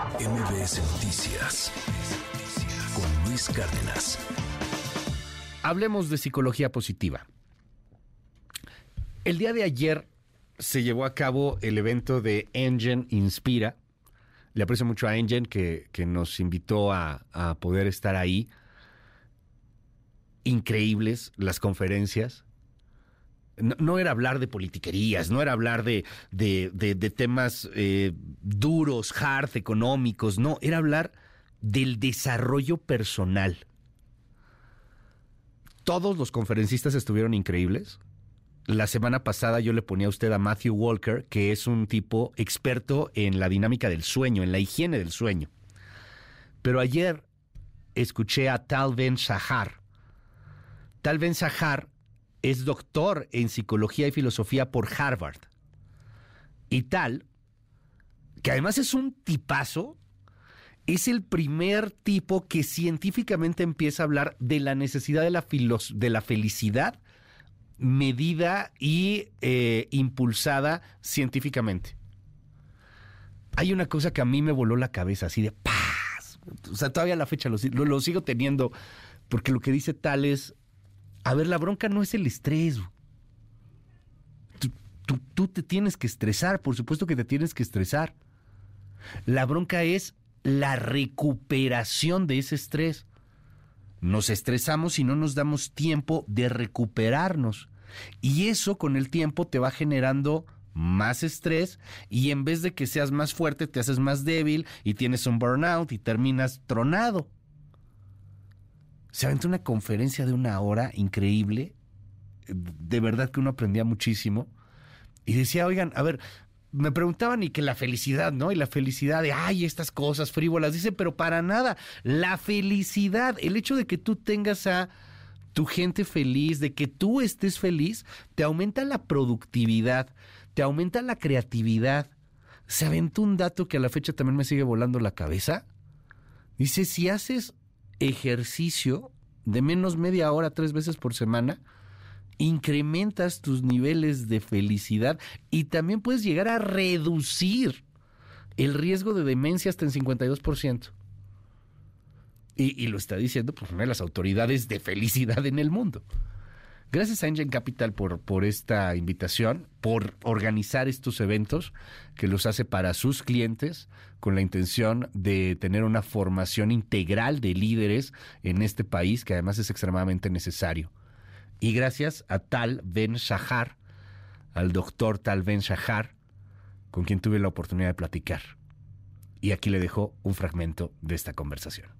MBS Noticias con Luis Cárdenas. Hablemos de psicología positiva. El día de ayer se llevó a cabo el evento de Engine Inspira. Le aprecio mucho a Engine que, nos invitó a, poder estar ahí. Increíbles las conferencias. No, era hablar de politiquerías, no era hablar de, temas eh, duros, hard, económicos, no, era hablar del desarrollo personal. Todos los conferencistas estuvieron increíbles la semana pasada yo le ponía a usted a Matthew Walker, que es un tipo experto en la dinámica del sueño, en la higiene del sueño. Pero ayer escuché a Tal Ben Shahar. Tal Ben Shahar es doctor en psicología y filosofía por Harvard. Y tal, que además es un tipazo, es el primer tipo que científicamente empieza a hablar de la necesidad de la, de la felicidad medida y eh, impulsada científicamente. Hay una cosa que a mí me voló la cabeza, así de paz. O sea, todavía la fecha lo, sigo teniendo, porque lo que dice tal es, a ver, la bronca no es el estrés. tú te tienes que estresar, por supuesto que te tienes que estresar. La bronca es la recuperación de ese estrés. Nos estresamos y no nos damos tiempo de recuperarnos. Y eso con el tiempo te va generando más estrés y en vez de que seas más fuerte te haces más débil y tienes un burnout y terminas tronado. Se aventó una conferencia de una hora increíble, de verdad que uno aprendía muchísimo y decía, oigan, a ver, me preguntaban y que la felicidad, ¿no? Y la felicidad de, ay, estas cosas frívolas, dice, pero para nada, la felicidad, el hecho de que tú tengas a tu gente feliz, de que tú estés feliz, te aumenta la productividad, te aumenta la creatividad. Se aventó un dato que a la fecha también me sigue volando la cabeza. Dice, si haces ejercicio de menos media hora tres veces por semana, incrementas tus niveles de felicidad y también puedes llegar a reducir el riesgo de demencia hasta en 52%. Y, lo está diciendo pues, una de las autoridades de felicidad en el mundo. Gracias a Engine Capital por, por esta invitación, por organizar estos eventos que los hace para sus clientes con la intención de tener una formación integral de líderes en este país que además es extremadamente necesario. Y gracias a Tal Ben Shahar, al doctor Tal Ben Shahar, con quien tuve la oportunidad de platicar. Y aquí le dejo un fragmento de esta conversación.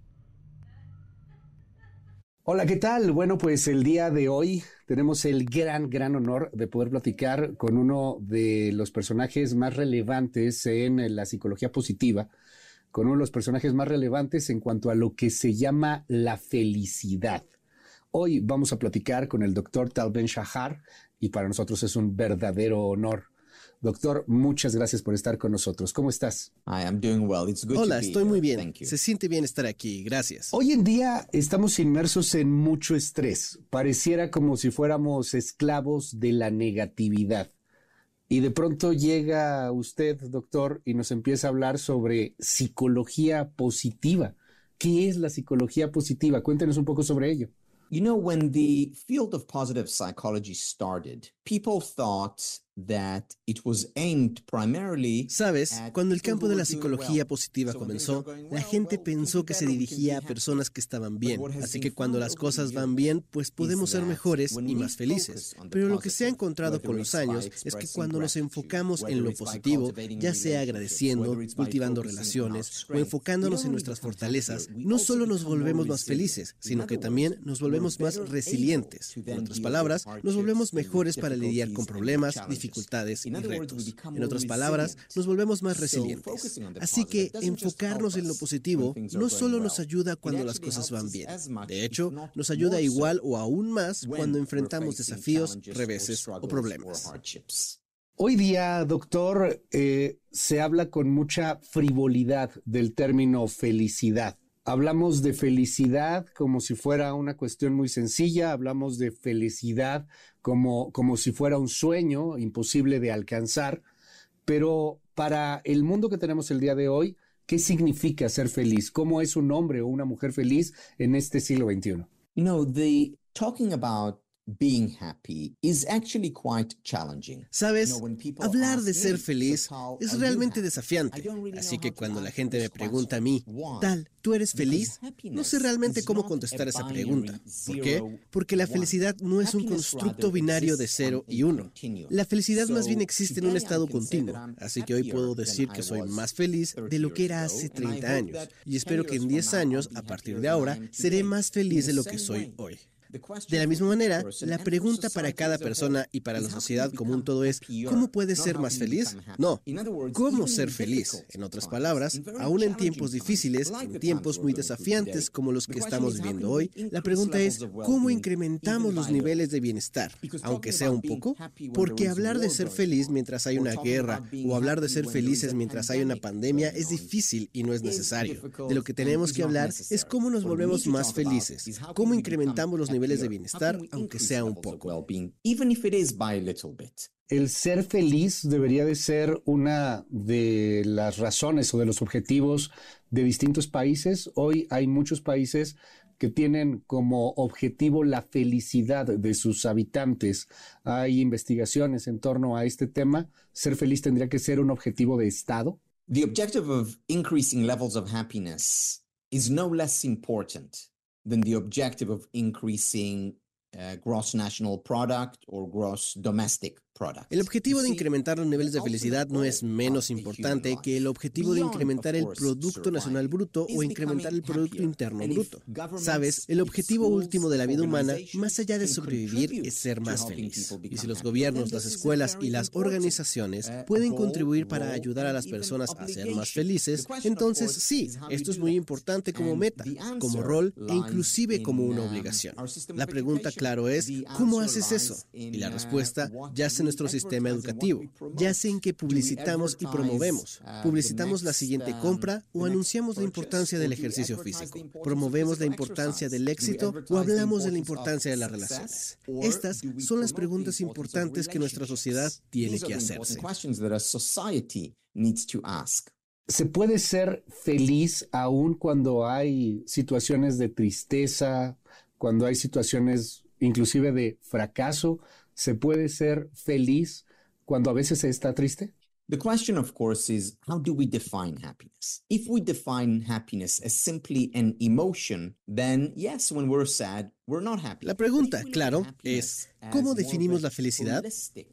Hola, ¿qué tal? Bueno, pues el día de hoy tenemos el gran, gran honor de poder platicar con uno de los personajes más relevantes en la psicología positiva, con uno de los personajes más relevantes en cuanto a lo que se llama la felicidad. Hoy vamos a platicar con el doctor Tal Ben Shahar y para nosotros es un verdadero honor Doctor, muchas gracias por estar con nosotros. ¿Cómo estás? Hola, estoy muy bien. Se siente bien estar aquí. Gracias. Hoy en día estamos inmersos en mucho estrés. Pareciera como si fuéramos esclavos de la negatividad. Y de pronto llega usted, doctor, y nos empieza a hablar sobre psicología positiva. ¿Qué es la psicología positiva? Cuéntenos un poco sobre ello. You know, when the field of positive psychology started, people thought Sabes, cuando el campo de la psicología positiva comenzó, la gente pensó que se dirigía a personas que estaban bien. Así que cuando las cosas van bien, pues podemos ser mejores y más felices. Pero lo que se ha encontrado con los años es que cuando nos enfocamos en lo positivo, ya sea agradeciendo, cultivando relaciones o enfocándonos en nuestras fortalezas, no solo nos volvemos más felices, sino que también nos volvemos más resilientes. En otras palabras, nos volvemos mejores para lidiar con problemas, dificultades y retos. En otras palabras, nos volvemos más resilientes. Así que enfocarnos en lo positivo no solo nos ayuda cuando las cosas van bien. De hecho, nos ayuda igual o aún más cuando enfrentamos desafíos, reveses o problemas. Hoy día, doctor, eh, se habla con mucha frivolidad del término felicidad. Hablamos de felicidad como si fuera una cuestión muy sencilla, hablamos de felicidad como, como si fuera un sueño imposible de alcanzar, pero para el mundo que tenemos el día de hoy, ¿Qué significa ser feliz? ¿Cómo es un hombre o una mujer feliz en este siglo XXI? You the talking about being happy is actually quite challenging. Sabes, hablar de ser feliz es realmente desafiante. Así que cuando la gente me pregunta a mí, tal, ¿tú eres feliz? No sé realmente cómo contestar esa pregunta. ¿Por qué? Porque la felicidad no es un constructo binario de cero y uno. La felicidad más bien existe en un estado continuo. Así que hoy puedo decir que soy más feliz de lo que era hace 30 años. Y espero que en 10 años, a partir de ahora, seré más feliz de lo que soy hoy. De la misma manera, la pregunta para cada persona y para la sociedad como un todo es, ¿cómo puedes ser más feliz? No, ¿cómo ser feliz? En otras palabras, aún en tiempos difíciles, en tiempos muy desafiantes como los que estamos viviendo hoy, la pregunta es, ¿cómo incrementamos los niveles de bienestar? Aunque sea un poco, porque hablar de ser feliz mientras hay una guerra o hablar de ser felices mientras hay una pandemia es difícil y no es necesario. De lo que tenemos que hablar es cómo nos volvemos más felices, cómo incrementamos los niveles niveles de bienestar, aunque sea un poco. El ser feliz debería de ser una de las razones o de los objetivos de distintos países. Hoy hay muchos países que tienen como objetivo la felicidad de sus habitantes. Hay investigaciones en torno a este tema. Ser feliz tendría que ser un objetivo de Estado. The objective of increasing levels of happiness is no less important than the objective of increasing uh, gross national product or gross domestic El objetivo de incrementar los niveles de felicidad no es menos importante que el objetivo de incrementar el Producto Nacional Bruto o incrementar el Producto Interno Bruto. Sabes, el objetivo último de la vida humana, más allá de sobrevivir, es ser más feliz. Y si los gobiernos, las escuelas y las organizaciones pueden contribuir para ayudar a las personas a ser más felices, entonces sí, esto es muy importante como meta, como rol e inclusive como una obligación. La pregunta, claro, es, ¿cómo haces eso? Y la respuesta yace en nuestro sistema educativo, ya sea en que publicitamos y promovemos. Publicitamos la siguiente compra o anunciamos la importancia del ejercicio físico. Promovemos la importancia del éxito o hablamos de la importancia de las relaciones. Estas son las preguntas importantes que nuestra sociedad tiene que hacerse. ¿Se puede ser feliz aún cuando hay situaciones de tristeza, cuando hay situaciones inclusive de fracaso? Se puede ser feliz cuando a veces se está triste? The question, of course, is how do we define happiness? If we define happiness as simply an emotion, then yes, when we're sad, La pregunta, claro, es ¿cómo definimos la felicidad?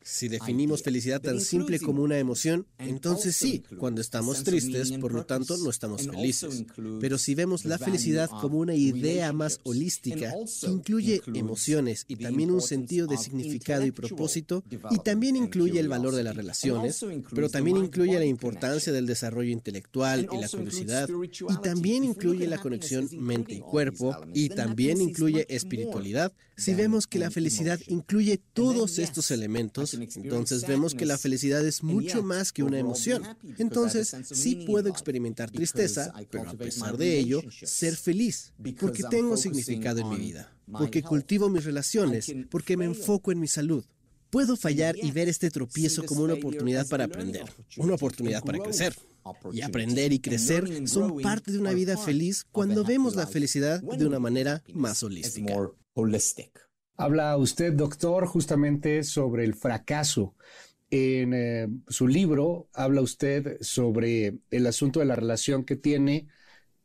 Si definimos felicidad tan simple como una emoción, entonces sí, cuando estamos tristes, por lo tanto, no estamos felices. Pero si vemos la felicidad como una idea más holística, que incluye emociones y también un sentido de significado y propósito, y también incluye el valor de las relaciones, pero también incluye la importancia del desarrollo intelectual y la curiosidad, y también incluye la conexión mente y cuerpo, y también incluye espiritualidad, si vemos que la felicidad incluye todos estos elementos, entonces vemos que la felicidad es mucho más que una emoción. Entonces, sí puedo experimentar tristeza, pero a pesar de ello, ser feliz, porque tengo significado en mi vida, porque cultivo mis relaciones, porque me enfoco en mi salud. Puedo fallar y ver este tropiezo como una oportunidad para aprender, una oportunidad para crecer. Y aprender y crecer son parte de una vida feliz cuando vemos la felicidad de una manera más holística. Habla usted, doctor, justamente sobre el fracaso. En eh, su libro habla usted sobre el asunto de la relación que tiene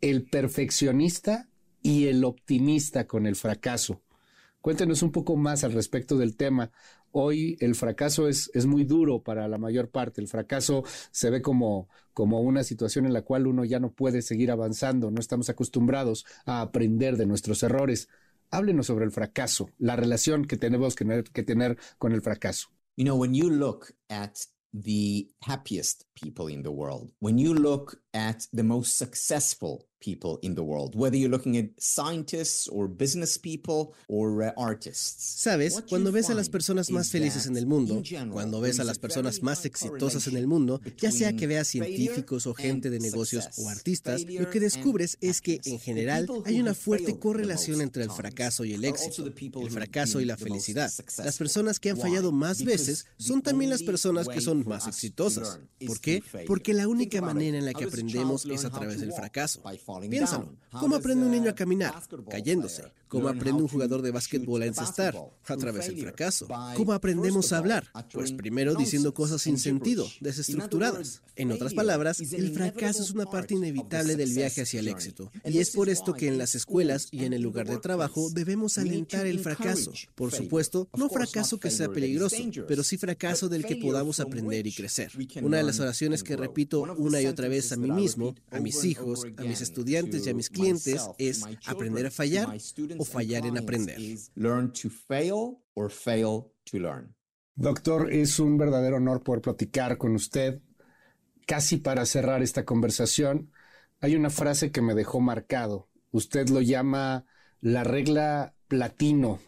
el perfeccionista y el optimista con el fracaso. Cuéntenos un poco más al respecto del tema. Hoy el fracaso es, es muy duro para la mayor parte. El fracaso se ve como, como una situación en la cual uno ya no puede seguir avanzando. No estamos acostumbrados a aprender de nuestros errores. Háblenos sobre el fracaso, la relación que tenemos que tener, que tener con el fracaso. You know, when you look at the happiest people in the world, when you look at the most successful people in the world, whether you're looking at scientists or business people or uh, artists. Sabes, cuando ves a las personas más felices en el mundo, cuando ves a las personas más exitosas en el mundo, ya sea que veas científicos o gente de negocios o artistas, lo que descubres es que en general hay una fuerte correlación entre el fracaso y el éxito, el fracaso y la felicidad. Las personas que han fallado más veces son también las personas que son más exitosas. ¿Por qué? Porque la única manera en la que aprendemos es a través del fracaso. Piénsalo. ¿Cómo aprende un niño a caminar? Cayéndose. ¿Cómo aprende un jugador de básquetbol a encestar? A través del fracaso. ¿Cómo aprendemos a hablar? Pues primero diciendo cosas sin sentido, desestructuradas. En otras palabras, el fracaso es una parte inevitable del viaje hacia el éxito. Y es por esto que en las escuelas y en el lugar de trabajo debemos alentar el fracaso. Por supuesto, no fracaso que sea peligroso, pero sí fracaso del que podamos aprender y crecer. Una de las oraciones que repito una y otra vez a mí mismo, a mis hijos, a mis estudiantes y a mis clientes es aprender a fallar o fallar en aprender. Doctor, es un verdadero honor poder platicar con usted. Casi para cerrar esta conversación, hay una frase que me dejó marcado. Usted lo llama la regla platino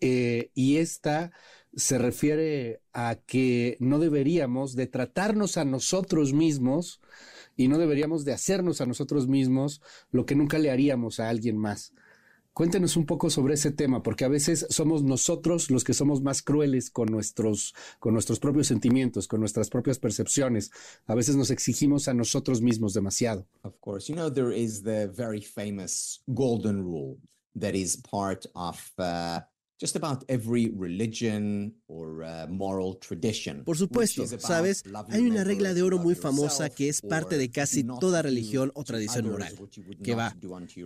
eh, y esta se refiere a que no deberíamos de tratarnos a nosotros mismos y no deberíamos de hacernos a nosotros mismos lo que nunca le haríamos a alguien más. Cuéntenos un poco sobre ese tema, porque a veces somos nosotros los que somos más crueles con nuestros, con nuestros propios sentimientos, con nuestras propias percepciones. A veces nos exigimos a nosotros mismos demasiado. Of course, you know there is the very famous golden rule that is part of uh, por supuesto, sabes, hay una regla de oro muy famosa que es parte de casi toda religión o tradición moral, que va,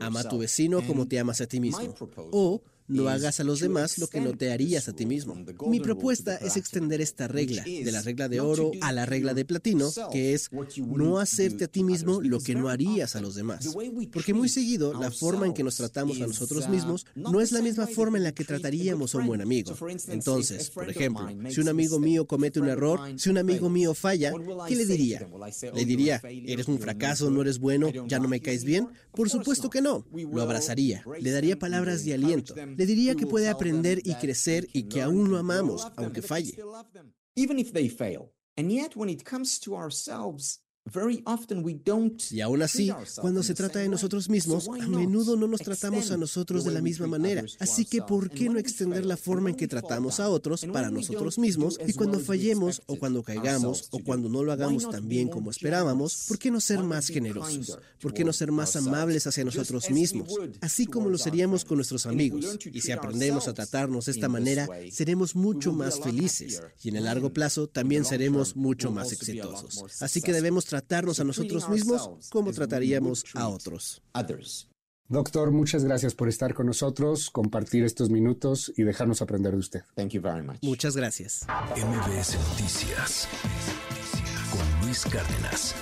ama a tu vecino como te amas a ti mismo, o no hagas a los demás lo que no te harías a ti mismo. Mi propuesta es extender esta regla, de la regla de oro a la regla de platino, que es no hacerte a ti mismo lo que no harías a los demás. Porque muy seguido la forma en que nos tratamos a nosotros mismos no es la misma forma en la que trataríamos a un buen amigo. Entonces, por ejemplo, si un amigo mío comete un error, si un amigo mío falla, ¿qué le diría? ¿Le diría, eres un fracaso, no eres bueno, ya no me caes bien? Por supuesto que no. Lo abrazaría, le daría palabras de aliento, le diría que puede aprender y crecer y que aún lo amamos, aunque falle. Y aún así, cuando se trata de nosotros mismos, a menudo no nos tratamos a nosotros de la misma manera. Así que, ¿por qué no extender la forma en que tratamos a otros para nosotros mismos? Y cuando fallemos o cuando caigamos o cuando no lo hagamos tan bien como esperábamos, ¿por qué no ser más generosos? ¿Por qué no ser más amables hacia nosotros mismos? Así como lo seríamos con nuestros amigos. Y si aprendemos a tratarnos de esta manera, seremos mucho más felices. Y en el largo plazo también seremos mucho más exitosos. Así que debemos tratarnos a nosotros mismos como trataríamos a otros. Doctor, muchas gracias por estar con nosotros, compartir estos minutos y dejarnos aprender de usted. Muchas gracias. MBS Noticias con Luis Cárdenas.